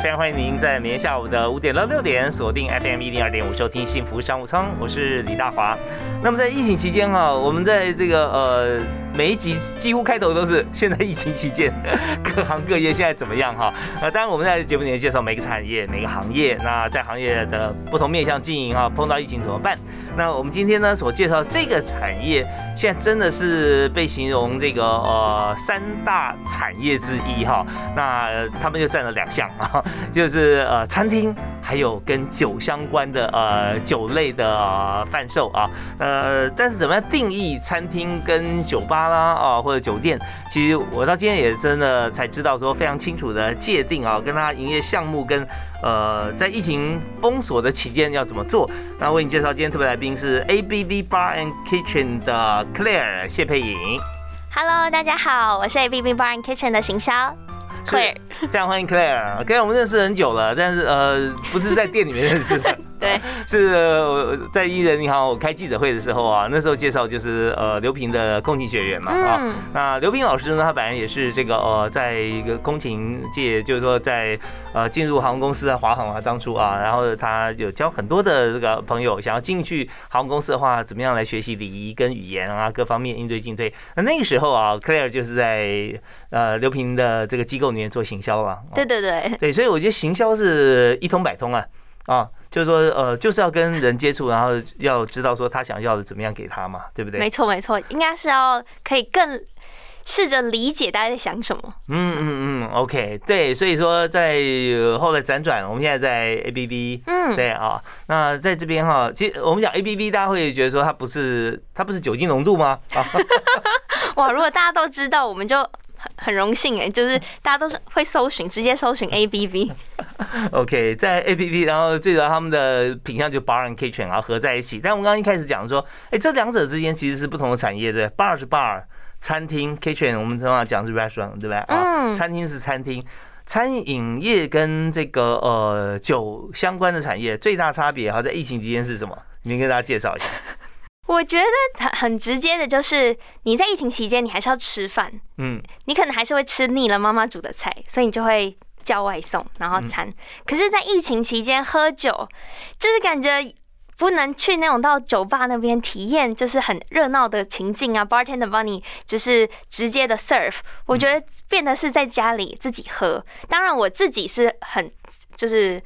非常欢迎您在每天下午的五点到六点锁定 FM 一零二点五收听幸福商务舱，我是李大华。那么在疫情期间哈，我们在这个呃。每一集几乎开头都是现在疫情期间各行各业现在怎么样哈？呃，当然我们在节目里面介绍每个产业、每个行业，那在行业的不同面向经营哈，碰到疫情怎么办？那我们今天呢所介绍这个产业，现在真的是被形容这个呃三大产业之一哈。那他们就占了两项啊，就是呃餐厅，还有跟酒相关的呃酒类的贩售啊。呃，但是怎么样定义餐厅跟酒吧？啦啊，或者酒店，其实我到今天也真的才知道说非常清楚的界定啊，跟他营业项目跟呃在疫情封锁的期间要怎么做。那为你介绍今天特别来宾是 A B V Bar and Kitchen 的 Claire 谢佩颖。Hello，大家好，我是 A B V Bar and Kitchen 的行销 Claire，非常欢迎 Claire。Claire 我们认识很久了，但是呃不是在店里面认识的。对，是在艺人你好我开记者会的时候啊，那时候介绍就是呃刘平的空勤学员嘛啊，那刘平老师呢，他本来也是这个呃在一个空勤界，就是说在呃进入航空公司啊，华航啊当初啊，然后他有教很多的这个朋友想要进去航空公司的话，怎么样来学习礼仪跟语言啊，各方面应对进退。那那个时候啊，Claire 就是在呃刘平的这个机构里面做行销了。对对对，对，所以我觉得行销是一通百通啊啊。就是说，呃，就是要跟人接触，然后要知道说他想要的怎么样给他嘛，对不对？没错，没错，应该是要可以更试着理解大家在想什么。嗯嗯嗯，OK，对，所以说在后来辗转，我们现在在 ABB，嗯，对啊，那在这边哈，其实我们讲 ABB，大家会觉得说它不是它不是酒精浓度吗？哇，如果大家都知道，我们就。很很荣幸哎，就是大家都是会搜寻，直接搜寻 A B B。OK，在 A P P，然后最主要他们的品相就 Bar and Kitchen 然后合在一起。但我们刚刚一开始讲说，哎，这两者之间其实是不同的产业，对？Bar 是 Bar，餐厅 Kitchen，我们通常讲是 Restaurant，对不对？啊，餐厅是餐厅，餐饮业跟这个呃酒相关的产业最大差别，哈，在疫情期间是什么？你跟大家介绍一下。我觉得很很直接的，就是你在疫情期间，你还是要吃饭，嗯，你可能还是会吃腻了妈妈煮的菜，所以你就会叫外送，然后餐。可是，在疫情期间喝酒，就是感觉不能去那种到酒吧那边体验，就是很热闹的情境啊，bartender 帮你就是直接的 serve。我觉得变得是在家里自己喝，当然我自己是很。就是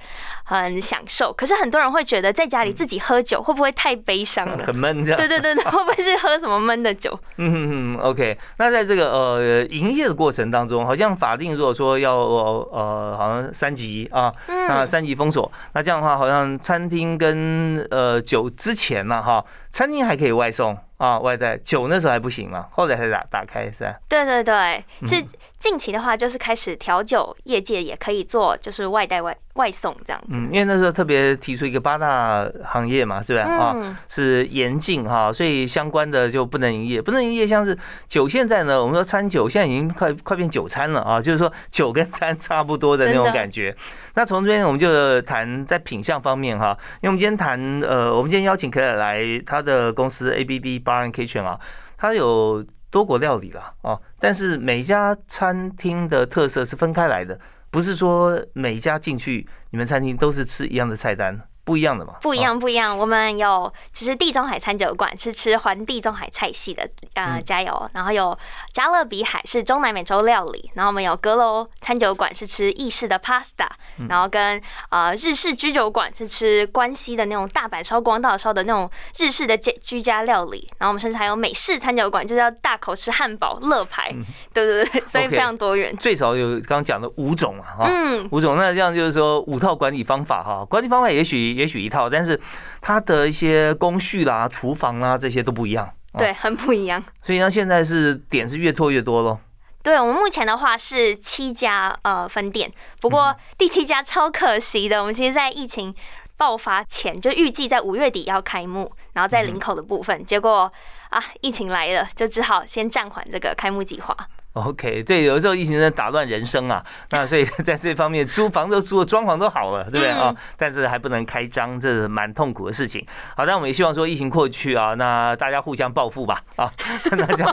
很享受，可是很多人会觉得在家里自己喝酒会不会太悲伤了？很闷，这样。对对对对，会不会是喝什么闷的酒？嗯嗯 o k 那在这个呃营业的过程当中，好像法定如果说要呃好像三级啊，那三级封锁，那这样的话好像餐厅跟呃酒之前呢哈，餐厅还可以外送。啊，外带酒那时候还不行嘛，后来才打打开是吧？对对对，是近期的话就是开始调酒业界也可以做，就是外带外外送这样子。嗯，因为那时候特别提出一个八大行业嘛，是吧？啊，是严禁哈，所以相关的就不能营业，不能营业。像是酒现在呢，我们说餐酒现在已经快快变酒餐了啊，就是说酒跟餐差不多的那种感觉。那从这边我们就谈在品相方面哈，因为我们今天谈呃，我们今天邀请可以来他的公司 A B B Bar and Kitchen 啊，他有多国料理啦哦，但是每家餐厅的特色是分开来的，不是说每一家进去你们餐厅都是吃一样的菜单。不一样的嘛，不一样不一样。我们有就是地中海餐酒馆是吃环地中海菜系的呃加油，然后有加勒比海是中南美洲料理，然后我们有阁楼餐酒馆是吃意式的 pasta，然后跟呃日式居酒馆是吃关西的那种大阪烧、广岛烧的那种日式的居居家料理，然后我们甚至还有美式餐酒馆，就是要大口吃汉堡、乐牌，对对对，所以非常多元。最少有刚刚讲的五种啊，嗯，五种，那这样就是说五套管理方法哈，管理方法也许。也许一套，但是它的一些工序啦、厨房啦这些都不一样对，很不一样。所以那现在是点是越拓越多喽。对我们目前的话是七家呃分店，不过第七家超可惜的，我们其实，在疫情爆发前就预计在五月底要开幕，然后在林口的部分，结果啊疫情来了，就只好先暂缓这个开幕计划。OK，对，有时候疫情在打乱人生啊，那所以 在这方面租房都租了，装潢都好了，对不对啊？但是还不能开张，这是蛮痛苦的事情。好，但我们也希望说疫情过去啊，那大家互相报复吧，啊，大家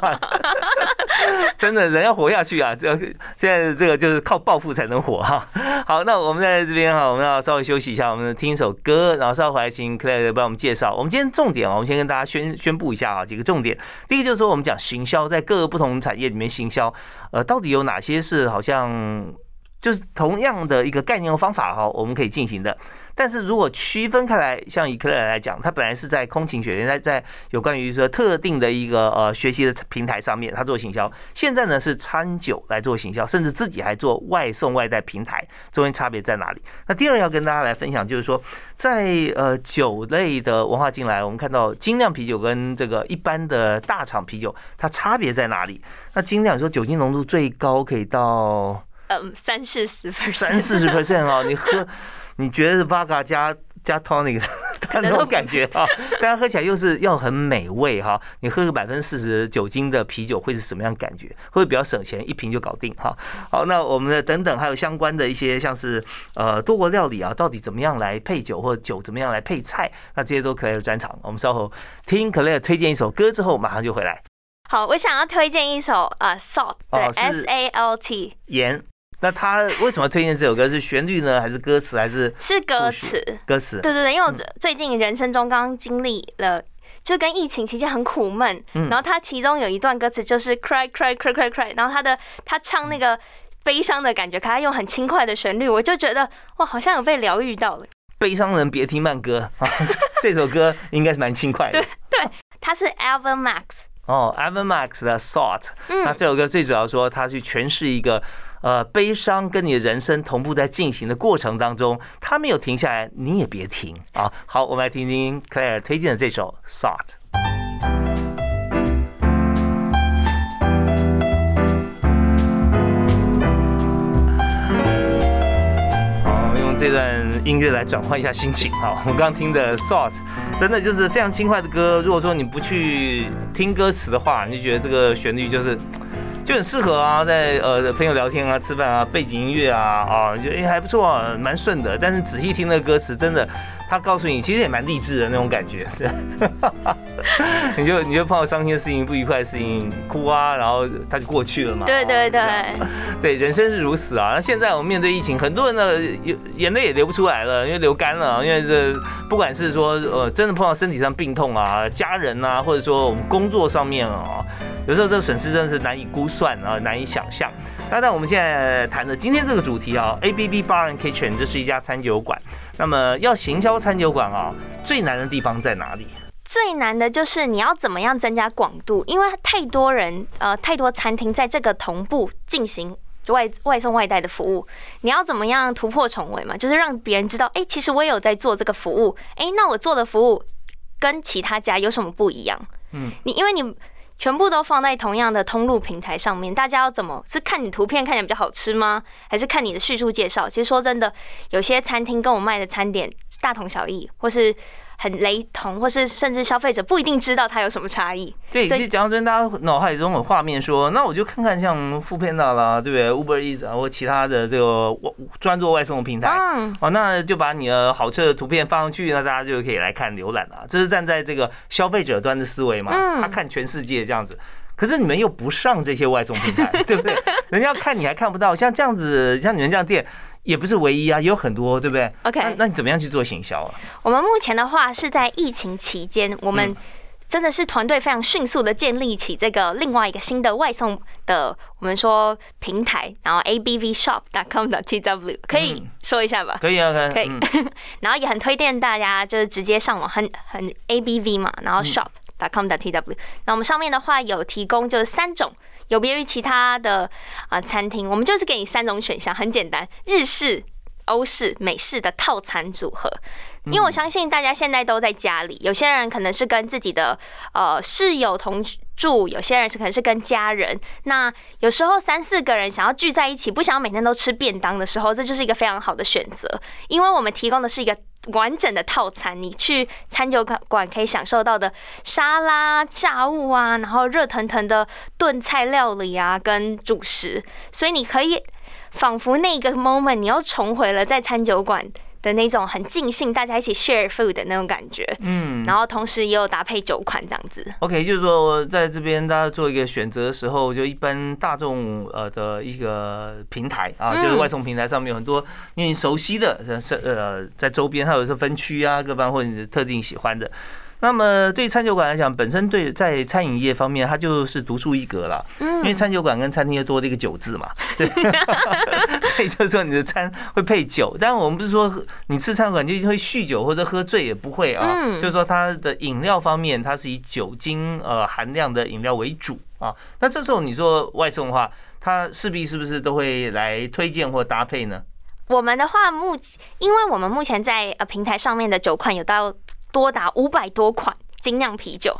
真的人要活下去啊，这现在这个就是靠暴富才能活哈。好，那我们在这边哈，我们要稍微休息一下，我们听一首歌，然后稍后回来请 Clare 帮我们介绍。我们今天重点啊，我们先跟大家宣宣布一下啊，几个重点。第一个就是说，我们讲行销，在各个不同产业里面行销。呃，到底有哪些是好像就是同样的一个概念和方法哈，我们可以进行的。但是如果区分开来，像以克莱来讲，他本来是在空勤学院，在在有关于说特定的一个呃学习的平台上面，他做行销。现在呢是餐酒来做行销，甚至自己还做外送外带平台，中间差别在哪里？那第二要跟大家来分享，就是说在呃酒类的文化进来，我们看到精酿啤酒跟这个一般的大厂啤酒，它差别在哪里？那精酿说酒精浓度最高可以到嗯三四十 percent，三四十 percent 啊，你喝。你觉得 Vaga 加加 Tonic 那种感觉啊，大家喝起来又是要很美味哈。你喝个百分之四十酒精的啤酒会是什么样感觉？会比较省钱，一瓶就搞定哈。好，那我们的等等还有相关的一些像是呃多国料理啊，到底怎么样来配酒，或者酒怎么样来配菜？那这些都可以有专场。我们稍后听 Clare 推荐一首歌之后，马上就回来。好，我想要推荐一首啊，Salt，对，S A L T，盐。那他为什么推荐这首歌？是旋律呢，还是歌词，还是是歌词？歌词。对对对，因为我最近人生中刚刚经历了，就跟疫情期间很苦闷。然后他其中有一段歌词就是 cry cry cry cry cry，然后他的他唱那个悲伤的感觉，可他用很轻快的旋律，我就觉得哇，好像有被疗愈到了。悲伤人别听慢歌啊，这首歌应该是蛮轻快的。对 对，他是 Alvin Max。哦，Alvin Max 的 Thought。那这首歌最主要说他去诠释一个。呃，悲伤跟你的人生同步在进行的过程当中，他没有停下来，你也别停啊！好，我们来听听 Claire 推荐的这首《Thought》。好，用这段音乐来转换一下心情。好，我刚听的《Thought》真的就是非常轻快的歌。如果说你不去听歌词的话，你就觉得这个旋律就是。就很适合啊，在呃朋友聊天啊、吃饭啊、背景音乐啊啊，就哎还不错，蛮顺的。但是仔细听那歌词，真的，他告诉你其实也蛮励志的那种感觉。你就你就碰到伤心的事情、不愉快的事情，哭啊，然后他就过去了嘛。对对对，对，人生是如此啊。那现在我们面对疫情，很多人的眼眼泪也流不出来了，因为流干了。因为这不管是说呃真的碰到身体上病痛啊、家人啊，或者说我们工作上面啊。有时候这个损失真的是难以估算啊，难以想象。那但我们现在谈的今天这个主题啊，A B B Bar and Kitchen，这是一家餐酒馆。那么要行销餐酒馆啊，最难的地方在哪里？最难的就是你要怎么样增加广度，因为太多人呃，太多餐厅在这个同步进行外外送外带的服务，你要怎么样突破重围嘛？就是让别人知道，哎，其实我也有在做这个服务，哎，那我做的服务跟其他家有什么不一样？嗯，你因为你。全部都放在同样的通路平台上面，大家要怎么是看你图片看起来比较好吃吗？还是看你的叙述介绍？其实说真的，有些餐厅跟我卖的餐点大同小异，或是。很雷同，或是甚至消费者不一定知道它有什么差异。对，其实讲到这，大家脑海中有画面，说那我就看看像富片大啦，对不对？Uber Eats 啊，或其他的这个专做外送的平台，嗯，哦，那就把你的好吃的图片放上去，那大家就可以来看浏览了。这是站在这个消费者端的思维嘛？他看全世界这样子，可是你们又不上这些外送平台，对不对？人家看你还看不到，像这样子，像你们这样店。也不是唯一啊，有很多，对不对？OK，那那你怎么样去做行销啊？我们目前的话是在疫情期间，我们真的是团队非常迅速的建立起这个另外一个新的外送的，我们说平台，然后 abvshop.com.tw 可以说一下吧？可以啊，可以。然后也很推荐大家就是直接上网，很很 abv 嘛，然后 shop.com.tw。那我们上面的话有提供就是三种。有别于其他的啊餐厅，我们就是给你三种选项，很简单：日式、欧式、美式的套餐组合。因为我相信大家现在都在家里，有些人可能是跟自己的呃室友同住，有些人是可能是跟家人。那有时候三四个人想要聚在一起，不想要每天都吃便当的时候，这就是一个非常好的选择，因为我们提供的是一个完整的套餐。你去餐酒馆可以享受到的沙拉、炸物啊，然后热腾腾的炖菜料理啊，跟主食，所以你可以仿佛那个 moment 你又重回了在餐酒馆。的那种很尽兴，大家一起 share food 的那种感觉，嗯，然后同时也有搭配酒款这样子。OK，就是说在这边大家做一个选择的时候，就一般大众呃的一个平台啊，就是外送平台上面有很多你熟悉的，是呃在周边，还有时候分区啊，各方或者是特定喜欢的。那么对餐酒馆来讲，本身对在餐饮业方面，它就是独树一格了。嗯，因为餐酒馆跟餐厅又多了一个酒字嘛，对，所以就是说你的餐会配酒。但我们不是说你吃餐馆就会酗酒或者喝醉，也不会啊。嗯，就是说它的饮料方面，它是以酒精呃含量的饮料为主啊。那这时候你说外送的话，它势必是不是都会来推荐或搭配呢？我们的话目，因为我们目前在呃平台上面的酒款有到。多达五百多款精酿啤酒，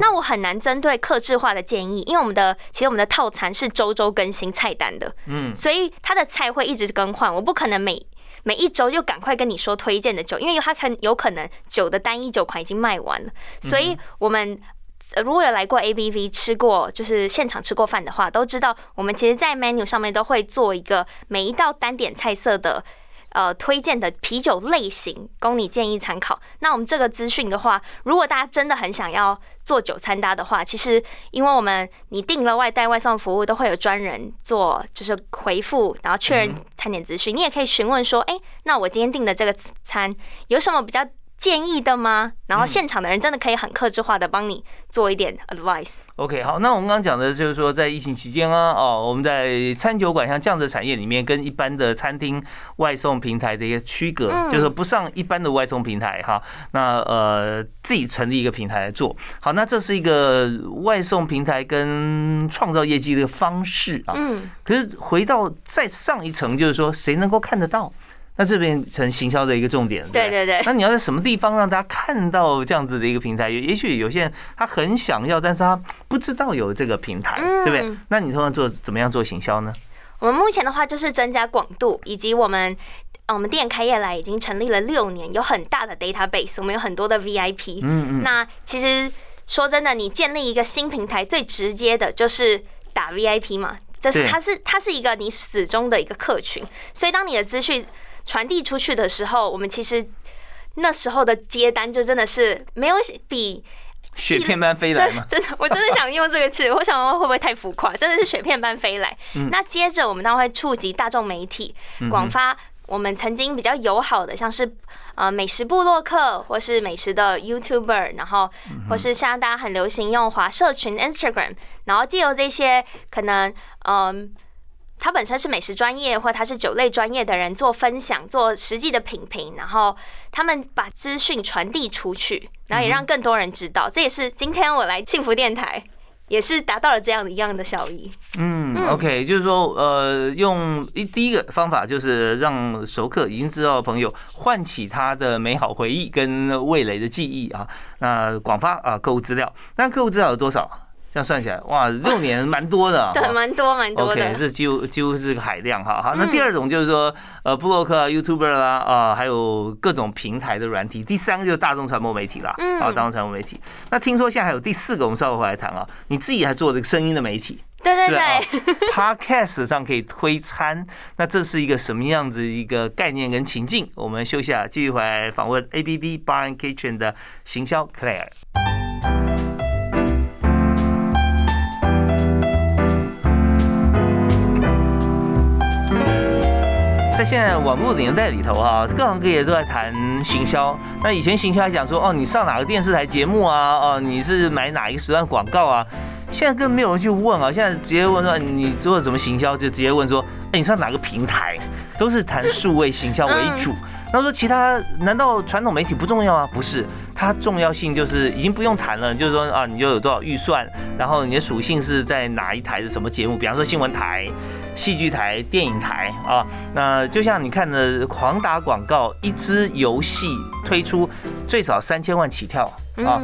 那我很难针对克制化的建议，因为我们的其实我们的套餐是周周更新菜单的，嗯，所以它的菜会一直更换，我不可能每每一周就赶快跟你说推荐的酒，因为它很有可能酒的单一酒款已经卖完了，所以我们如果有来过 A B V 吃过，就是现场吃过饭的话，都知道我们其实，在 menu 上面都会做一个每一道单点菜色的。呃，推荐的啤酒类型供你建议参考。那我们这个资讯的话，如果大家真的很想要做酒餐搭的话，其实因为我们你订了外带外送服务，都会有专人做，就是回复，然后确认餐点资讯。你也可以询问说，哎，那我今天订的这个餐有什么比较？建议的吗？然后现场的人真的可以很克制化的帮你做一点 advice。OK，好，那我们刚刚讲的就是说，在疫情期间啊，哦，我们在餐酒馆像这样的产业里面，跟一般的餐厅外送平台的一个区隔，就是不上一般的外送平台哈。那呃，自己成立一个平台来做好，那这是一个外送平台跟创造业绩的方式啊。嗯。可是回到再上一层，就是说谁能够看得到？那这边成行销的一个重点，对对对。那你要在什么地方让大家看到这样子的一个平台？也许有些人他很想要，但是他不知道有这个平台，对不对？那你通常做怎么样做行销呢？我们目前的话就是增加广度，以及我们我们店开业来已经成立了六年，有很大的 database，我们有很多的 VIP。嗯嗯。那其实说真的，你建立一个新平台最直接的就是打 VIP 嘛，这是它是它是一个你始终的一个客群，所以当你的资讯。传递出去的时候，我们其实那时候的接单就真的是没有比雪片般飞来真的，我真的想用这个词，我想会不会太浮夸？真的是雪片般飞来。那接着我们当然会触及大众媒体，广发我们曾经比较友好的，像是呃美食部落客，或是美食的 YouTuber，然后或是像大家很流行用华社群 Instagram，然后借由这些可能嗯。他本身是美食专业，或他是酒类专业的人做分享，做实际的品评，然后他们把资讯传递出去，然后也让更多人知道。这也是今天我来幸福电台，也是达到了这样一样的效益。嗯，OK，就是说，呃，用一第一个方法就是让熟客已经知道的朋友唤起他的美好回忆跟味蕾的记忆啊。那广发啊，购物资料，那购物资料有多少？这样算起来，哇，六年蛮多的，对，蛮多蛮多的。OK，这几乎几乎是个海量，哈。好，那第二种就是说，呃，布洛克、YouTuber 啦，啊，还有各种平台的软体。第三个就是大众传播媒体啦，嗯，啊，大众传播媒体。那听说现在还有第四个，我们稍后回来谈啊。你自己还做这个声音的媒体，对对对，Podcast 上可以推餐，那这是一个什么样子一个概念跟情境？我们休息啊，继续回来访问 ABB Bar and Kitchen 的行销 Claire。在现在网络年代里头啊，各行各业都在谈行销。那以前行销还讲说，哦，你上哪个电视台节目啊？哦，你是买哪一个时段广告啊？现在更没有人去问啊，现在直接问说你做怎么行销，就直接问说，哎，你上哪个平台？都是谈数位行销为主。那说其他难道传统媒体不重要啊？不是，它重要性就是已经不用谈了，就是说啊，你就有多少预算，然后你的属性是在哪一台的什么节目，比方说新闻台、戏剧台、电影台啊。那就像你看的狂打广告，一支游戏推出最少三千万起跳啊。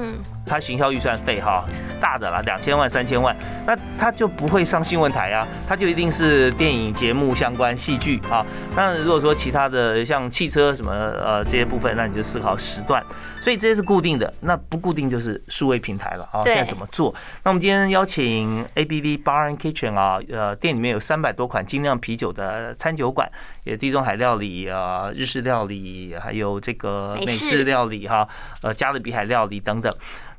它行销预算费哈大的啦，两千万三千万，那他就不会上新闻台啊，他就一定是电影节目相关戏剧啊。那如果说其他的像汽车什么呃这些部分，那你就思考时段。所以这些是固定的，那不固定就是数位平台了啊。现在怎么做？那我们今天邀请 A B V Bar and Kitchen 啊，呃，店里面有三百多款精酿啤酒的餐酒馆，也地中海料理啊、日式料理，还有这个美式料理哈，呃，加勒比海料理等等。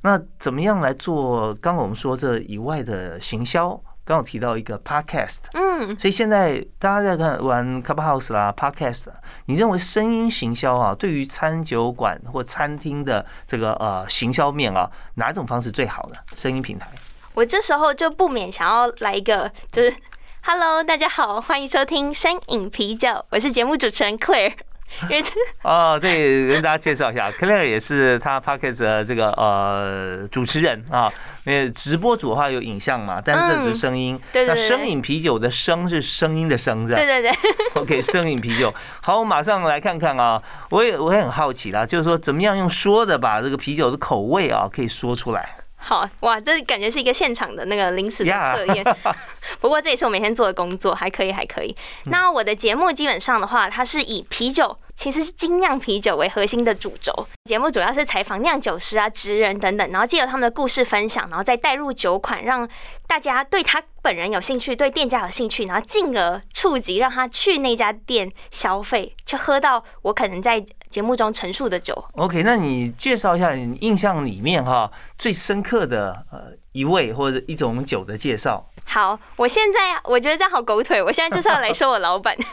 那怎么样来做？刚刚我们说这以外的行销。刚刚提到一个 podcast，嗯，所以现在大家在看玩 Clubhouse 啦，podcast，你认为声音行销啊，对于餐酒馆或餐厅的这个呃行销面啊，哪种方式最好呢？声音平台，我这时候就不免想要来一个，就是 Hello，大家好，欢迎收听声影啤酒，我是节目主持人 Claire。因为哦，对，跟大家介绍一下，Claire 也是他 Podcast 的这个呃主持人啊。因为直播主的话有影像嘛，但是这只是声音。对对对。那声饮啤酒的声是声音的声，是吧？对对对。OK，声饮啤酒。好，我马上来看看啊，我也我也很好奇啦，就是说怎么样用说的把这个啤酒的口味啊可以说出来。好哇，这感觉是一个现场的那个临时的测验。不过这也是我每天做的工作，还可以，还可以。那我的节目基本上的话，它是以啤酒。其实是精酿啤酒为核心的主轴，节目主要是采访酿酒师啊、职人等等，然后借由他们的故事分享，然后再带入酒款，让大家对他本人有兴趣，对店家有兴趣，然后进而触及让他去那家店消费，去喝到我可能在节目中陈述的酒。OK，那你介绍一下你印象里面哈最深刻的呃一位或者一种酒的介绍。好，我现在我觉得这样好狗腿，我现在就是要来说我老板。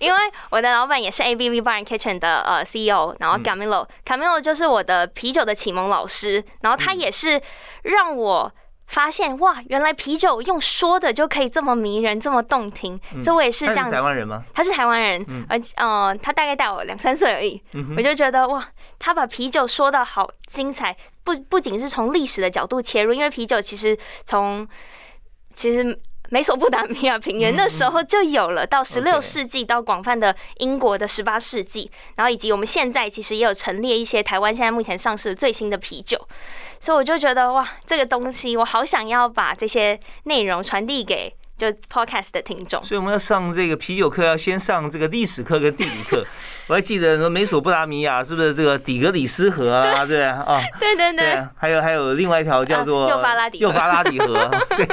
因为我的老板也是 A B V Bar and Kitchen 的呃 CEO，然后 Camilo，Camilo 就是我的啤酒的启蒙老师，然后他也是让我发现哇，原来啤酒用说的就可以这么迷人，这么动听，所以我也是这样。台湾人吗？他是台湾人，而呃，他大概大我两三岁而已，我就觉得哇，他把啤酒说的好精彩，不不仅是从历史的角度切入，因为啤酒其实从其实。美索不达米亚平原那时候就有了，到十六世纪到广泛的英国的十八世纪，然后以及我们现在其实也有陈列一些台湾现在目前上市的最新的啤酒，所以我就觉得哇，这个东西我好想要把这些内容传递给。就 podcast 的听众，所以我们要上这个啤酒课，要先上这个历史课跟地理课。我还记得说美索不达米亚是不是这个底格里斯河啊？对啊，对对对，还有还有另外一条叫做幼发拉底幼发拉底河。对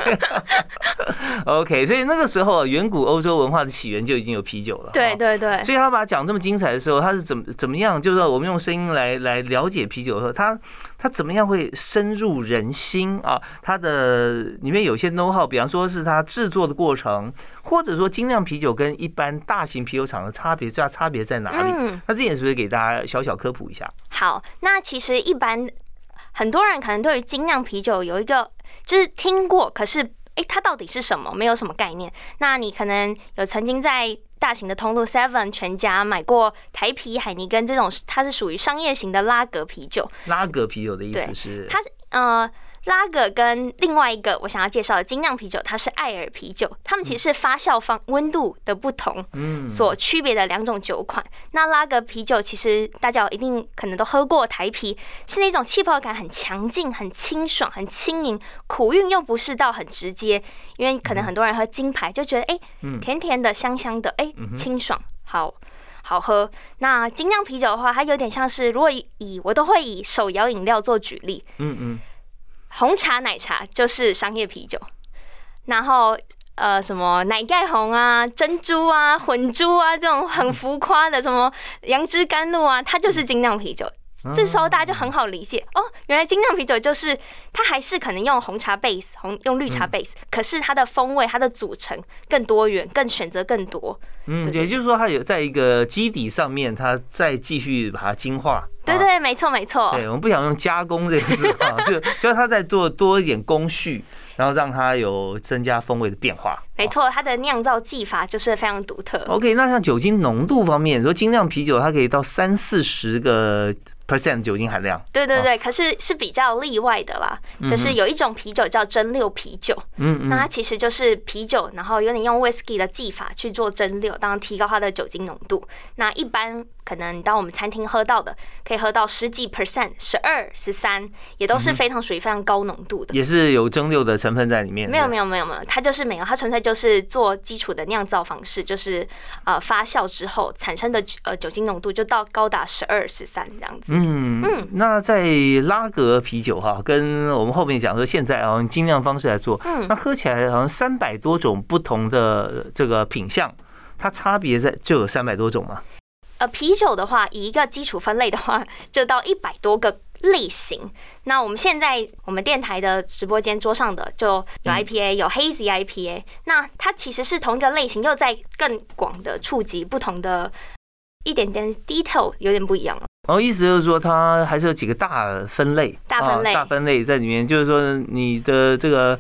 OK，所以那个时候远古欧洲文化的起源就已经有啤酒了。对对对，所以他把它讲这么精彩的时候，他是怎么怎么样？就是说我们用声音来来了解啤酒的时候，他。它怎么样会深入人心啊？它的里面有些 know how，比方说是它制作的过程，或者说精酿啤酒跟一般大型啤酒厂的差别，最大差别在哪里？嗯，那这点是不是给大家小小科普一下？好，那其实一般很多人可能对于精酿啤酒有一个就是听过，可是哎，它到底是什么？没有什么概念。那你可能有曾经在大型的通路 Seven 全家买过台啤、海尼根这种，它是属于商业型的拉格啤酒。拉格啤酒的意思是？它是呃。拉格跟另外一个我想要介绍的精酿啤酒，它是艾尔啤酒，它们其实是发酵方温度的不同，嗯，所区别的两种酒款。那拉格啤酒其实大家一定可能都喝过台啤，是那种气泡感很强劲、很清爽、很轻盈，苦韵又不是到很直接，因为可能很多人喝金牌就觉得哎，甜甜的、香香的，哎，清爽，好好喝。那精酿啤酒的话，它有点像是，如果以我都会以手摇饮料做举例，嗯嗯。红茶奶茶就是商业啤酒，然后呃什么奶盖红啊、珍珠啊、混珠啊这种很浮夸的什么杨枝甘露啊，它就是精酿啤酒。这时候大家就很好理解哦，原来精酿啤酒就是它还是可能用红茶 base 红用绿茶 base，可是它的风味它的组成更多元，更选择更多。嗯，也就是说它有在一个基底上面，它再继续把它精化。对对，没错没错。对，我们不想用加工这个字啊，就就是它在做多一点工序，然后让它有增加风味的变化。没错，它的酿造技法就是非常独特。OK，那像酒精浓度方面，说精酿啤酒它可以到三四十个 percent 酒精含量。对对对，可是是比较例外的啦，就是有一种啤酒叫蒸馏啤酒，嗯嗯，那它其实就是啤酒，然后有点用 whisky 的技法去做蒸馏，当然提高它的酒精浓度。那一般可能当我们餐厅喝到的，可以喝到十几 percent，十二、十三，也都是非常属于非常高浓度的。也是有蒸馏的成分在里面？没有没有没有没有，它就是没有，它纯粹就是做基础的酿造方式，就是呃发酵之后产生的呃酒精浓度就到高达十二、十三这样子。嗯嗯，那在拉格啤酒哈，跟我们后面讲说现在啊精酿方式来做，嗯，那喝起来好像三百多种不同的这个品相，它差别在就有三百多种嘛。呃，啤酒的话，以一个基础分类的话，就到一百多个类型。那我们现在我们电台的直播间桌上的就有 IPA，有 Hazy IPA，那它其实是同一个类型，又在更广的触及不同的一点点 detail，有点不一样了。然后意思就是说，它还是有几个大分类，大分类，大分类在里面。就是说，你的这个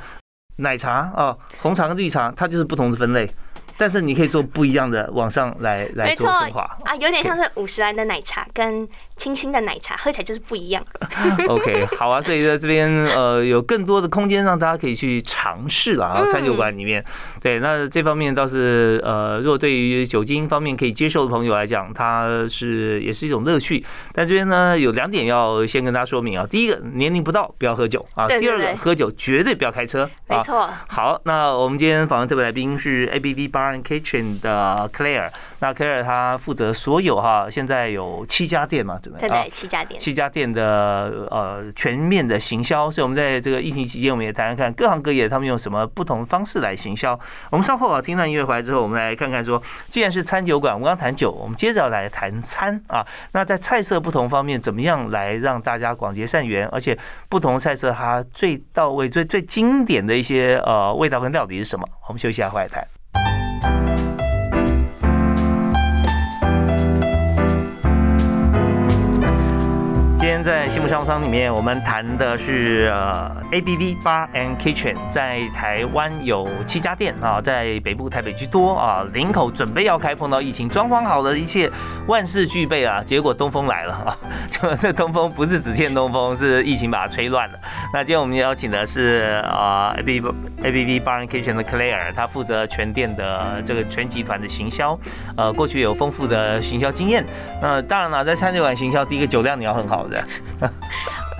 奶茶啊，红茶跟绿茶，它就是不同的分类。但是你可以做不一样的，往上来来做升华啊，有点像是五十兰的奶茶跟清新的奶茶，喝起来就是不一样。OK，好啊，所以在这边呃有更多的空间让大家可以去尝试了啊，餐酒馆里面。对，那这方面倒是呃，如果对于酒精方面可以接受的朋友来讲，它是也是一种乐趣。但这边呢有两点要先跟大家说明啊，第一个年龄不到不要喝酒啊，第二个喝酒绝对不要开车。没错。好，那我们今天访问特别来宾是 ABV 八。Kitchen 的 Claire，那 Claire 她负责所有哈，现在有七家店嘛，对不对？对对，七家店，七家店的呃全面的行销。所以我们在这个疫情期间，我们也谈谈看各行各业他们用什么不同方式来行销。我们稍后啊听到音乐回来之后，我们来看看说，既然是餐酒馆，我们刚谈酒，我们接着要来谈餐啊。那在菜色不同方面，怎么样来让大家广结善缘？而且不同菜色它最到位、最最经典的一些呃味道跟料理是什么？我们休息一下，回来谈。在幸福商商里面，我们谈的是呃 A B V Bar and Kitchen，在台湾有七家店啊，在北部台北居多啊，林口准备要开，碰到疫情，装潢好了，一切万事俱备啊，结果东风来了啊！就 这东风不是只欠东风，是疫情把它吹乱了。那今天我们邀请的是啊 A B A B V Bar and Kitchen 的 Claire，他负责全店的这个全集团的行销，呃，过去有丰富的行销经验。那当然了，在餐酒馆行销，第一个酒量你要很好的。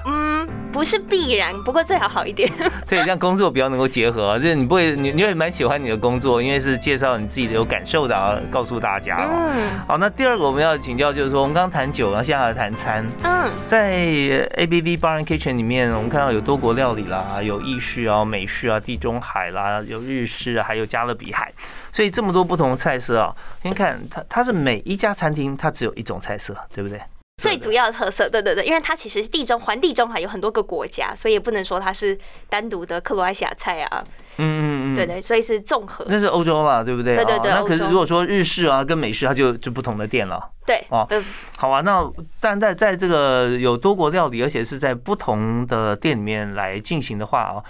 嗯，不是必然，不过最好好一点。对，这样工作比较能够结合，就是你不会，你你会蛮喜欢你的工作，因为是介绍你自己的有感受的，告诉大家。嗯，好，那第二个我们要请教，就是说我们刚刚谈酒，然后现在来谈餐。嗯，在 A B V Bar and Kitchen 里面，我们看到有多国料理啦，有意式啊、美式啊、地中海啦，有日式，还有加勒比海，所以这么多不同的菜色啊，先看它，它是每一家餐厅它只有一种菜色，对不对？最主要的特色，对对对，因为它其实地中环地中海有很多个国家，所以也不能说它是单独的克罗埃西亚菜啊。嗯嗯嗯，对对，所以是综合。那是欧洲嘛，对不对？对对对。那可是如果说日式啊跟美式，它就就不同的店了。对。哦，好啊。那但在在这个有多国料理，而且是在不同的店里面来进行的话啊。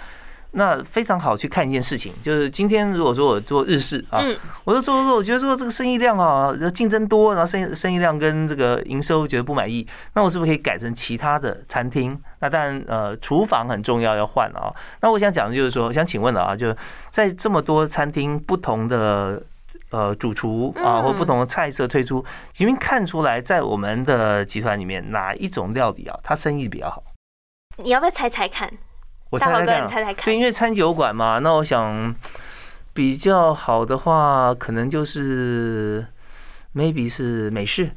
那非常好去看一件事情，就是今天如果说我做日式啊，我就做做做，我觉得说这个生意量啊，竞争多，然后生意生意量跟这个营收觉得不满意，那我是不是可以改成其他的餐厅？那当然，呃，厨房很重要，要换啊。那我想讲的就是说，想请问了啊，就是在这么多餐厅不同的呃主厨啊，或不同的菜色推出，因为看出来在我们的集团里面哪一种料理啊，它生意比较好？你要不要猜猜看？我猜猜看，对，因为餐酒馆嘛，那我想比较好的话，可能就是 maybe 是美式。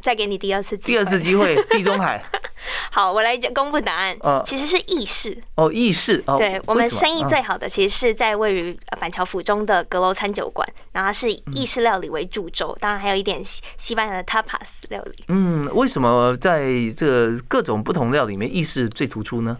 再给你第二次机会，第二次机会，地中海。好，我来讲公布答案。呃，其实是意式。哦，意式。对我们生意最好的，其实是在位于板桥府中的阁楼餐酒馆，然后是以意式料理为主轴，当然还有一点西西班牙的 tapas 料理。嗯，为什么在这各种不同料理里面，意式最突出呢？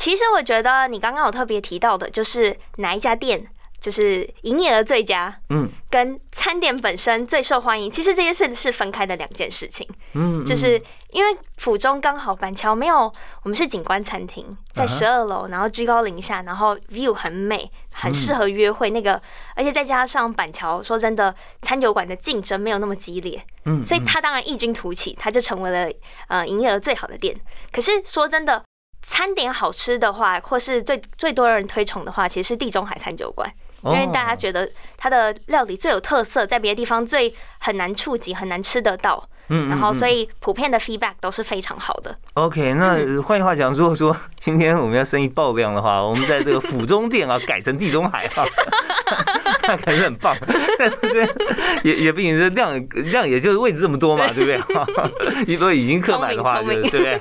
其实我觉得你刚刚有特别提到的，就是哪一家店就是营业额最佳，嗯，跟餐点本身最受欢迎，其实这件事是分开的两件事情。嗯，就是因为府中刚好板桥没有，我们是景观餐厅，在十二楼，然后居高临下，然后 view 很美，很适合约会。那个，而且再加上板桥，说真的，餐酒馆的竞争没有那么激烈，嗯，所以它当然异军突起，它就成为了呃营业额最好的店。可是说真的，餐点好吃的话，或是最最多人推崇的话，其实是地中海餐酒馆。因为大家觉得它的料理最有特色，在别的地方最很难触及、很难吃得到。嗯，然后所以普遍的 feedback 都是非常好的。OK，那换句话讲，如果说 今天我们要生意爆量的话，我们在这个府中店啊改成地中海啊，那肯定很棒。但 是也也不仅是量量，也就是位置这么多嘛，对不对？如果已经客满的话，对不对？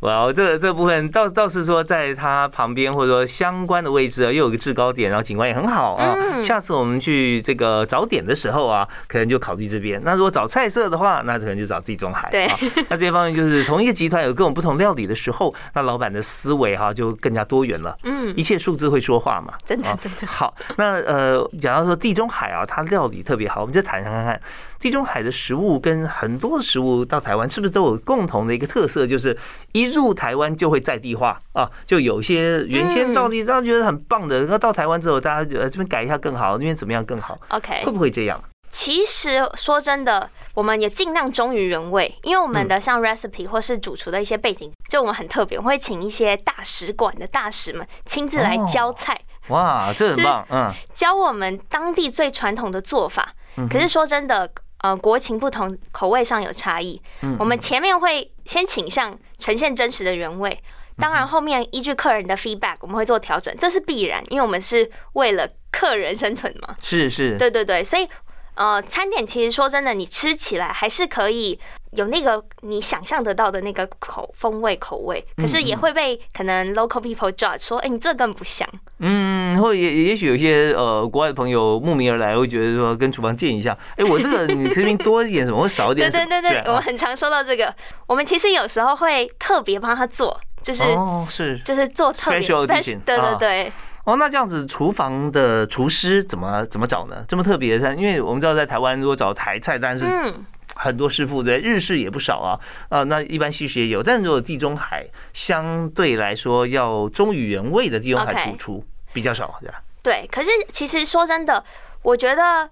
哇，这这部分倒倒是说，在它旁边或者说相关的位置啊，又有个制高点，然后景观也很好啊。下次我们去这个找点的时候啊，可能就考虑这边。那如果找菜色的话，那可能就找地中海。对，那这方面就是同一个集团有各种不同料理的时候，那老板的思维哈就更加多元了。嗯，一切数字会说话嘛？真的真的。好，那呃，讲到说地中海啊，它料理特别好，我们就谈看看地中海的食物跟很多的食物到台湾是不是都有共同的一个特色，就是一。入台湾就会在地化啊，就有些原先到底大家觉得很棒的，然后到台湾之后，大家觉得这边改一下更好，那边怎么样更好？OK，会不会这样？其实说真的，我们也尽量忠于原味，因为我们的像 recipe 或是主厨的一些背景，就我们很特别，我会请一些大使馆的大使们亲自来教菜。哇，这很棒，嗯，教我们当地最传统的做法。可是说真的。呃，国情不同，口味上有差异。嗯，我们前面会先倾向呈现真实的原味，当然后面依据客人的 feedback，我们会做调整，这是必然，因为我们是为了客人生存嘛。是是，对对对，所以呃，餐点其实说真的，你吃起来还是可以。有那个你想象得到的那个口风味口味，可是也会被可能 local people judge 说，哎，你这更不像。嗯，或也也许有些呃国外的朋友慕名而来，会觉得说跟厨房见一下，哎，我这个你这边多一点什么，或少一点。对对对对，我很常收到这个。我们其实有时候会特别帮他做，就是哦是，就是做特别 special。对对对。哦，那这样子厨房的厨师怎么怎么找呢？这么特别的，因为我们知道在台湾如果找台菜，但是嗯。很多师傅对日式也不少啊，啊，那一般西式也有，但是如果地中海相对来说要忠于原味的地中海主厨比较少，对吧？对，可是其实说真的，我觉得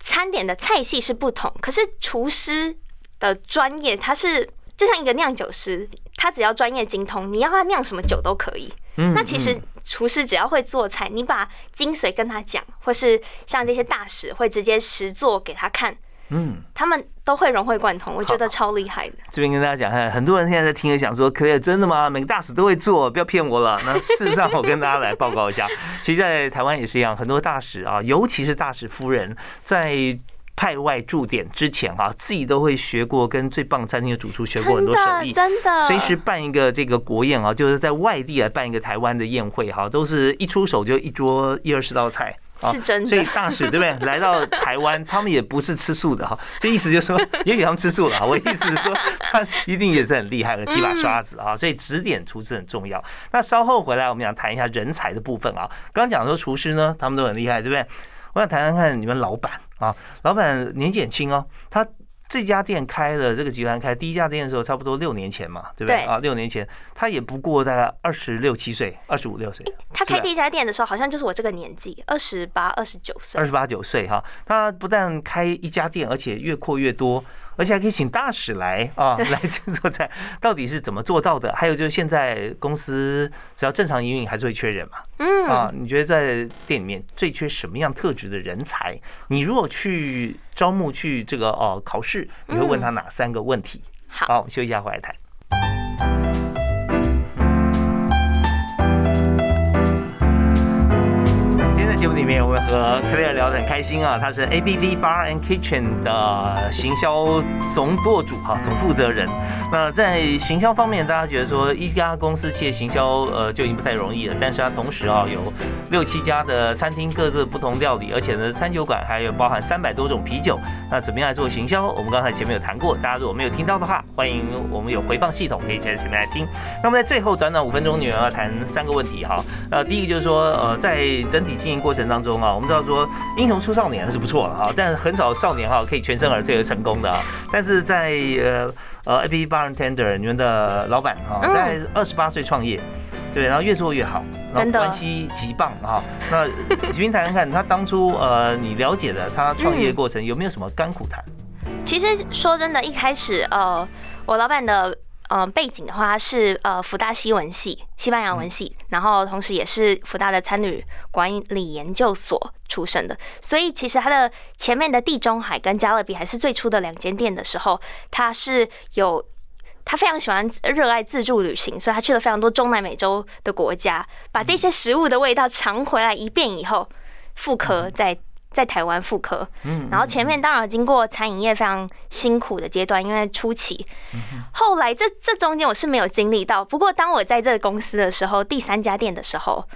餐点的菜系是不同，可是厨师的专业，他是就像一个酿酒师，他只要专业精通，你要他酿什么酒都可以。嗯，那其实厨师只要会做菜，你把精髓跟他讲，或是像这些大使会直接实做给他看。嗯，他们都会融会贯通，我觉得超厉害的。这边跟大家讲看，很多人现在在听着想说，可以真的吗？每个大使都会做，不要骗我了。那事实上，我跟大家来报告一下，其实，在台湾也是一样，很多大使啊，尤其是大使夫人，在派外驻点之前啊，自己都会学过跟最棒餐厅的主厨学过很多手艺，真的。随时办一个这个国宴啊，就是在外地来办一个台湾的宴会哈，都是一出手就一桌一二十道菜。是真的，所以大使对不对？来到台湾，他们也不是吃素的哈。这意思就是说，也许他们吃素了。我意思是说，他一定也是很厉害的几把刷子啊。所以指点厨师很重要。那稍后回来，我们想谈一下人才的部分啊。刚刚讲说厨师呢，他们都很厉害，对不对？我想谈谈看你们老板啊，老板年纪很轻哦，他。这家店开了，这个集团开第一家店的时候，差不多六年前嘛，对不对啊？六年前，他也不过大概二十六七岁，二十五六岁。他开第一家店的时候，好像就是我这个年纪，二十八、二十九岁。二十八九岁哈，他不但开一家店，而且越扩越多。而且还可以请大使来啊，来做菜，到底是怎么做到的？还有就是现在公司只要正常营运，还是会缺人嘛？嗯啊，你觉得在店里面最缺什么样特质的人才？你如果去招募去这个哦考试，你会问他哪三个问题？好，我们休息一下，回来谈。节目里面，我们和 Claire 聊得很开心啊。他是 ABV Bar and Kitchen 的行销总舵主哈，总负责人。那在行销方面，大家觉得说一家公司企业行销呃就已经不太容易了。但是它同时啊有六七家的餐厅，各自不同料理，而且呢餐酒馆还有包含三百多种啤酒。那怎么样来做行销？我们刚才前面有谈过，大家如果没有听到的话，欢迎我们有回放系统可以在前面来听。那么在最后短短五分钟，你们要谈三个问题哈。呃，第一个就是说呃在整体经营过程。程当中啊，我们知道说英雄出少年是不错了哈，但是很少少年哈可以全身而退而成功的啊。但是在呃呃 A P Bartender 你们的老板哈，在二十八岁创业，对，然后越做越好，真的关系极棒哈。那 徐斌谈谈看，他当初呃你了解的他创业过程有没有什么甘苦谈？其实说真的，一开始呃我老板的。呃，背景的话是呃，福大西文系，西班牙文系，然后同时也是福大的参与管理研究所出身的，所以其实他的前面的地中海跟加勒比还是最初的两间店的时候，他是有他非常喜欢热爱自助旅行，所以他去了非常多中南美洲的国家，把这些食物的味道尝回来一遍以后，复刻在。在台湾复刻，嗯，然后前面当然经过餐饮业非常辛苦的阶段，因为初期，后来这这中间我是没有经历到。不过当我在这个公司的时候，第三家店的时候，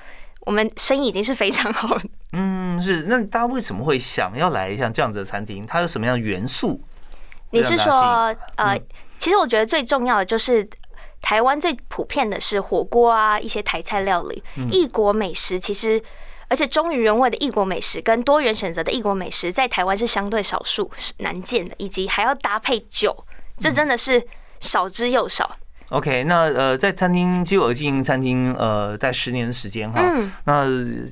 我们生意已经是非常好。嗯，是。那大家为什么会想要来像这样子的餐厅？它有什么样的元素？你是说，呃，其实我觉得最重要的就是台湾最普遍的是火锅啊，一些台菜料理，异国美食，其实。而且忠于原味的异国美食跟多元选择的异国美食，在台湾是相对少数、是难见的，以及还要搭配酒，这真的是少之又少。OK，那呃，在餐厅其实我经营餐厅，呃，在十年的时间哈，嗯那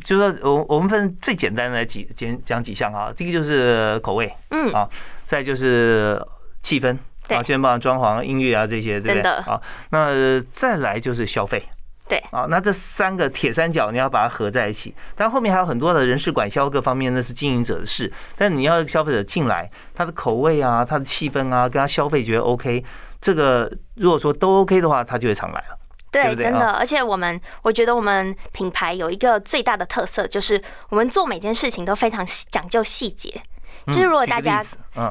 就说我我们分最简单的几讲讲几项哈，第一个就是口味，嗯，啊，再就是气氛，啊，肩膀装潢、音乐啊这些，对不对？啊，那再来就是消费。对啊，那这三个铁三角你要把它合在一起，但后面还有很多的人事管销各方面，那是经营者的事。但你要消费者进来，他的口味啊，他的气氛啊，跟他消费觉得 OK，这个如果说都 OK 的话，他就会常来了。对，真的。而且我们，我觉得我们品牌有一个最大的特色，就是我们做每件事情都非常讲究细节。就是如果大家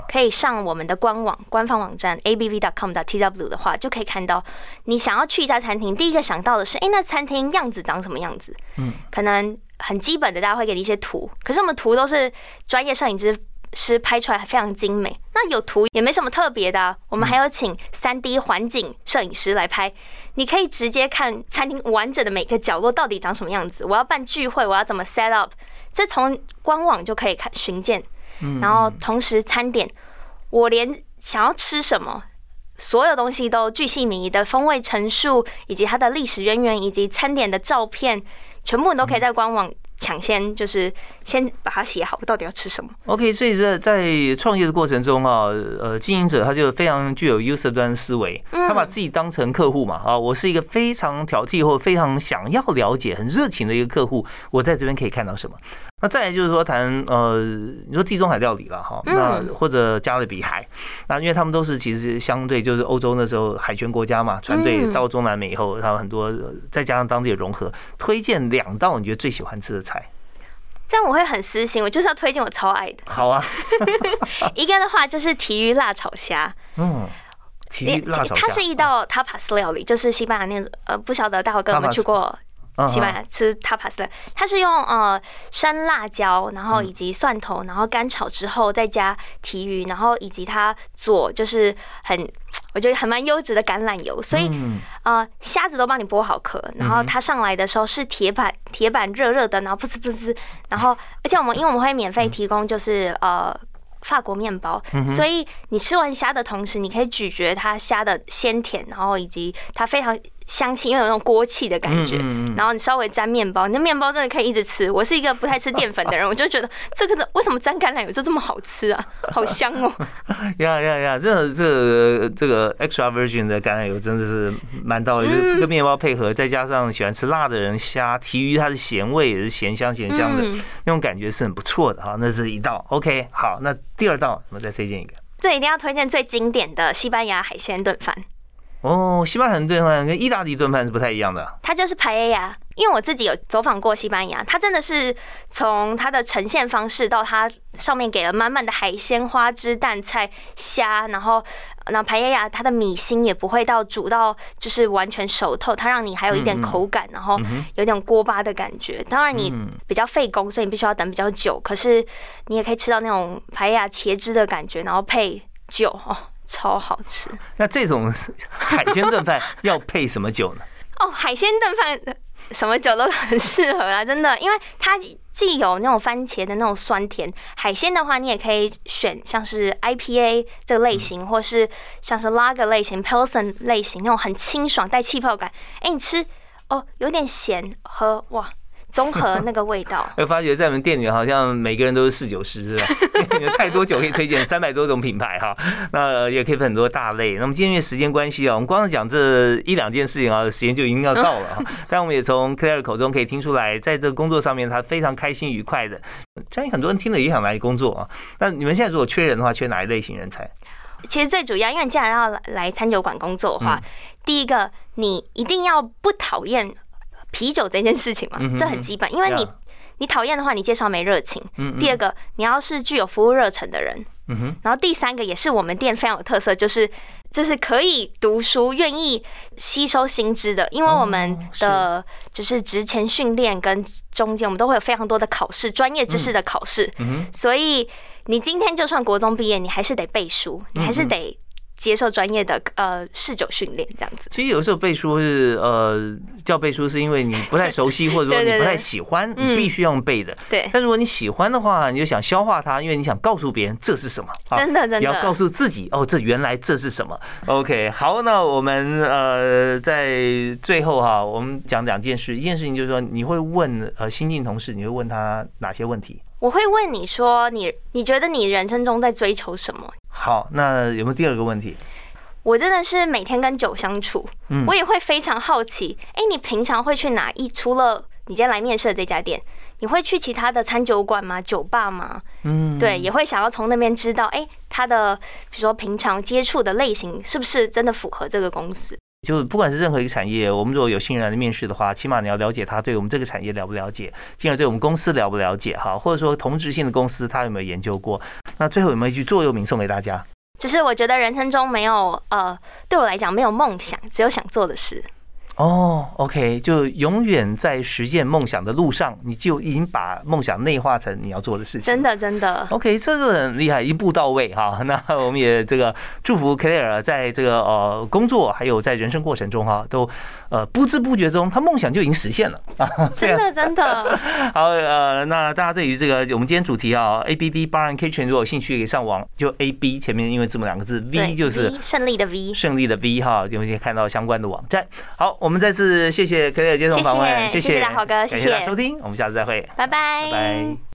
可以上我们的官网官方网站 a b v dot com dot t w 的话，就可以看到你想要去一家餐厅，第一个想到的是，哎，那餐厅样子长什么样子？嗯，可能很基本的，大家会给你一些图，可是我们图都是专业摄影师师拍出来，非常精美。那有图也没什么特别的，我们还有请三 D 环境摄影师来拍，你可以直接看餐厅完整的每个角落到底长什么样子。我要办聚会，我要怎么 set up？这从官网就可以看寻见。然后同时餐点，我连想要吃什么，所有东西都巨细靡遗的风味陈述，以及它的历史渊源，以及餐点的照片，全部你都可以在官网。抢先就是先把它写好，到底要吃什么？OK，所以在在创业的过程中啊，呃，经营者他就非常具有 user 端思维，他把自己当成客户嘛啊，我是一个非常挑剔或非常想要了解、很热情的一个客户，我在这边可以看到什么？那再来就是说谈呃，你说地中海料理了哈，那或者加勒比海，那因为他们都是其实相对就是欧洲那时候海权国家嘛，船队到中南美以后，他们很多再加上当地的融合，推荐两道你觉得最喜欢吃的菜。这样我会很私心，我就是要推荐我超爱的。好啊，一个的话就是提鱼辣炒虾。嗯，提鱼辣炒虾，它是一道 tapas 料理，就是西班牙那呃，不晓得大伙哥有没有去过。西班牙吃 tapas 的，它是用呃生辣椒，然后以及蒜头，然后干炒之后再加提鱼，然后以及它佐就是很我觉得还蛮优质的橄榄油，所以呃虾子都帮你剥好壳，然后它上来的时候是铁板铁板热热的，然后噗呲噗呲，然后而且我们因为我们会免费提供就是呃法国面包，所以你吃完虾的同时，你可以咀嚼它虾的鲜甜，然后以及它非常。香气，因为有那种锅气的感觉，然后你稍微沾面包，你的面包真的可以一直吃。我是一个不太吃淀粉的人，我就觉得这个为什么沾橄榄油就这么好吃啊？好香哦！呀呀呀，这这这个 extra virgin 的橄榄油真的是蛮到位，就跟面包配合，再加上喜欢吃辣的人，虾、提鱼它的咸味也是咸香咸香的，那种感觉是很不错的哈。那是一道，OK，好，那第二道我们再推荐一个，这一定要推荐最经典的西班牙海鲜炖饭。哦，西班牙炖饭跟意大利炖饭是不太一样的。它就是排 A 呀，因为我自己有走访过西班牙，它真的是从它的呈现方式到它上面给了满满的海鲜、花枝、蛋菜、虾，然后那排 A 呀，它的米心也不会到煮到就是完全熟透，它让你还有一点口感，然后有点锅巴的感觉。当然你比较费工，所以你必须要等比较久，可是你也可以吃到那种排呀茄汁的感觉，然后配酒哦。超好吃！那这种海鲜炖饭 要配什么酒呢？哦，海鲜炖饭什么酒都很适合啊，真的，因为它既有那种番茄的那种酸甜，海鲜的话，你也可以选像是 IPA 这个类型，或是像是 Lager 类型、Pilsen 类型那种很清爽带气泡感。哎，你吃哦，有点咸，喝哇。综合那个味道，我发觉在我们店里好像每个人都是侍酒师，是吧？有太多酒可以推荐，三百多种品牌哈，那也可以分很多大类。那么今天因为时间关系啊，我们光是讲这一两件事情啊，时间就已经要到了哈。但我们也从 Claire 口中可以听出来，在这个工作上面他非常开心愉快的。相信很多人听了也想来工作啊。那你们现在如果缺人的话，缺哪一类型人才？其实最主要，因为你既然要来餐酒馆工作的话，第一个你一定要不讨厌。啤酒这件事情嘛，这很基本，因为你你讨厌的话，你介绍没热情。第二个，你要是具有服务热忱的人。然后第三个也是我们店非常有特色，就是就是可以读书、愿意吸收新知的，因为我们的就是职前训练跟中间，我们都会有非常多的考试，专业知识的考试。所以你今天就算国中毕业，你还是得背书，你还是得。接受专业的呃试酒训练，这样子。其实有时候背书是呃叫背书，是因为你不太熟悉，或者说 你不太喜欢，你必须用背的。对。但如果你喜欢的话，你就想消化它，因为你想告诉别人这是什么。真的真的。你要告诉自己哦，这原来这是什么？OK，好，那我们呃在最后哈，我们讲两件事。一件事情就是说，你会问呃新进同事，你会问他哪些问题？我会问你说，你你觉得你人生中在追求什么？好，那有没有第二个问题？我真的是每天跟酒相处，嗯，我也会非常好奇。哎，你平常会去哪一？除了你今天来面试的这家店，你会去其他的餐酒馆吗？酒吧吗？嗯，对，也会想要从那边知道，哎，他的比如说平常接触的类型是不是真的符合这个公司？就不管是任何一个产业，我们如果有新人来面试的话，起码你要了解他对我们这个产业了不了解，进而对我们公司了不了解哈，或者说同质性的公司他有没有研究过？那最后有没有一句座右铭送给大家？只是我觉得人生中没有呃，对我来讲没有梦想，只有想做的事。哦，OK，就永远在实现梦想的路上，你就已经把梦想内化成你要做的事情。真的，真的。OK，这个很厉害，一步到位哈。那我们也这个祝福 Claire 在这个呃工作还有在人生过程中哈，都呃不知不觉中，他梦想就已经实现了 啊。真的，真的。好，呃，那大家对于这个我们今天主题啊，A B B Bar and Kitchen，如果有兴趣可以上网，就 A B 前面因为字母两个字，V 就是胜利的 V，胜利的 V 哈，就可以看到相关的网站。好。我们再次谢谢可以接受访问，谢谢大豪哥，谢谢。收听，我们下次再会，拜拜，拜拜。